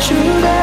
you